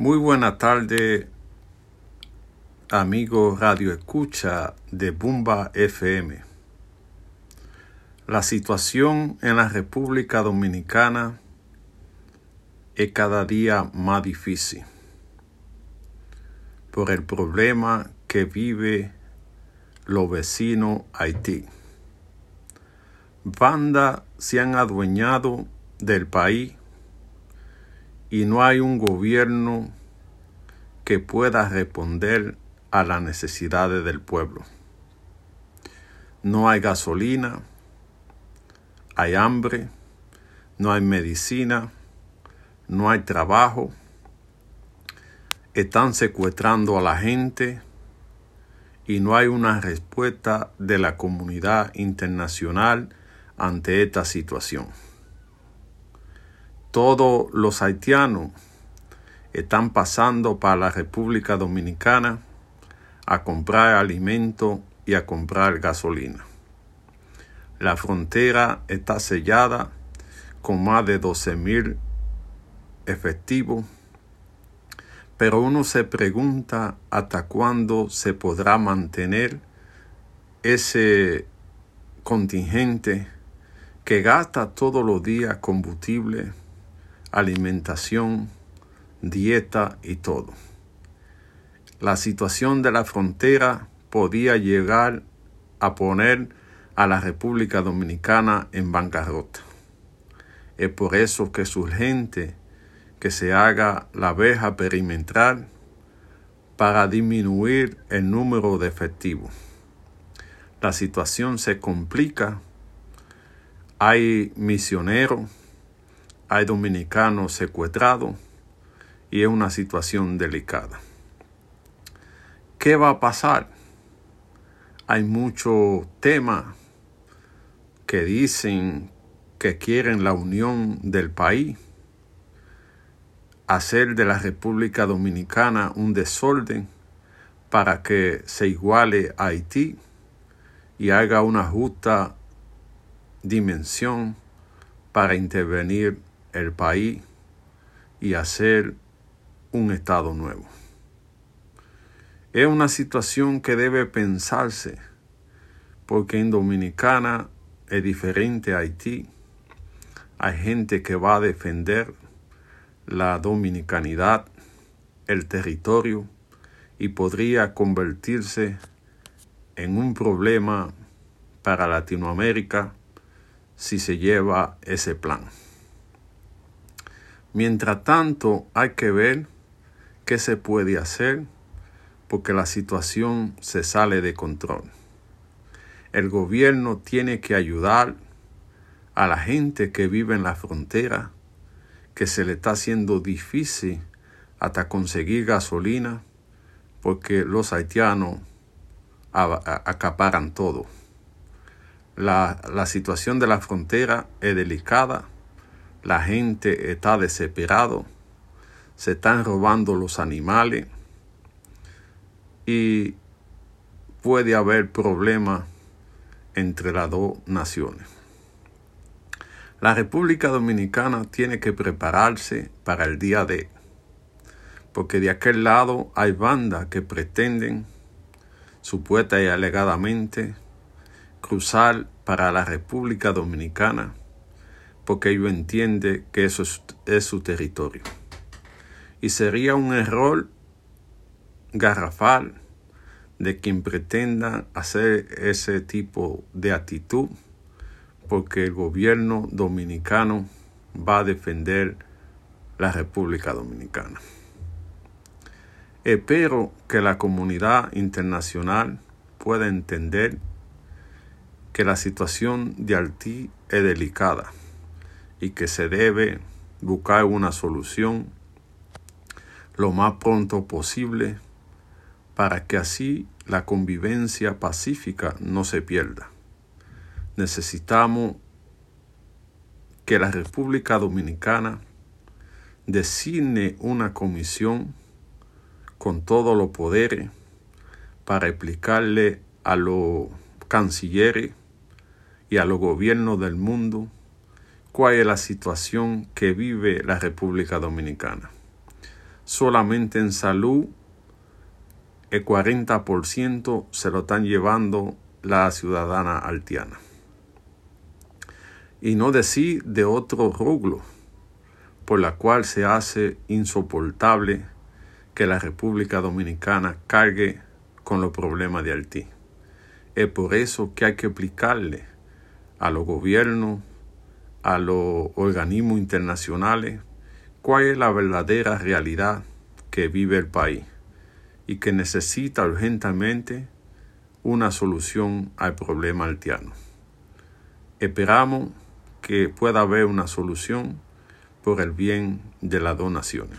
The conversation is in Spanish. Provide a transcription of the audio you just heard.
Muy buena tarde, amigo Radio Escucha de Bumba FM. La situación en la República Dominicana es cada día más difícil por el problema que vive los vecinos Haití. Bandas se han adueñado del país y no hay un gobierno que pueda responder a las necesidades del pueblo. No hay gasolina, hay hambre, no hay medicina, no hay trabajo, están secuestrando a la gente y no hay una respuesta de la comunidad internacional ante esta situación todos los haitianos están pasando para la República Dominicana a comprar alimento y a comprar gasolina. La frontera está sellada con más de 12 mil efectivos, pero uno se pregunta hasta cuándo se podrá mantener ese contingente que gasta todos los días combustible alimentación, dieta y todo. La situación de la frontera podía llegar a poner a la República Dominicana en bancarrota. Es por eso que es urgente que se haga la veja perimetral para disminuir el número de efectivos. La situación se complica. Hay misioneros hay dominicanos secuestrados y es una situación delicada. ¿Qué va a pasar? Hay muchos temas que dicen que quieren la unión del país, hacer de la República Dominicana un desorden para que se iguale a Haití y haga una justa dimensión para intervenir el país y hacer un Estado nuevo. Es una situación que debe pensarse porque en Dominicana es diferente a Haití. Hay gente que va a defender la dominicanidad, el territorio y podría convertirse en un problema para Latinoamérica si se lleva ese plan. Mientras tanto, hay que ver qué se puede hacer porque la situación se sale de control. El gobierno tiene que ayudar a la gente que vive en la frontera, que se le está haciendo difícil hasta conseguir gasolina, porque los haitianos acaparan todo. La, la situación de la frontera es delicada la gente está desesperado, se están robando los animales y puede haber problemas entre las dos naciones. La República Dominicana tiene que prepararse para el día de, porque de aquel lado hay bandas que pretenden, supuesta y alegadamente, cruzar para la República Dominicana porque ellos entienden que eso es, su territorio. Y sería un error garrafal de quien pretenda hacer ese tipo de actitud, porque el gobierno dominicano va a defender la República Dominicana. Espero que la comunidad internacional pueda entender que la situación de Haití es delicada y que se debe buscar una solución lo más pronto posible para que así la convivencia pacífica no se pierda. Necesitamos que la República Dominicana designe una comisión con todos los poderes para explicarle a los cancilleres y a los gobiernos del mundo cuál es la situación que vive la República Dominicana. solamente en salud el 40% se lo están llevando la ciudadana altiana. Y no decir de otro rublo, por la cual se hace insoportable que la República Dominicana cargue con los problemas de Haití. Es por eso que hay que explicarle a los gobiernos, a los organismos internacionales, cuál es la verdadera realidad que vive el país y que necesita urgentemente una solución al problema haitiano. Esperamos que pueda haber una solución por el bien de las dos naciones.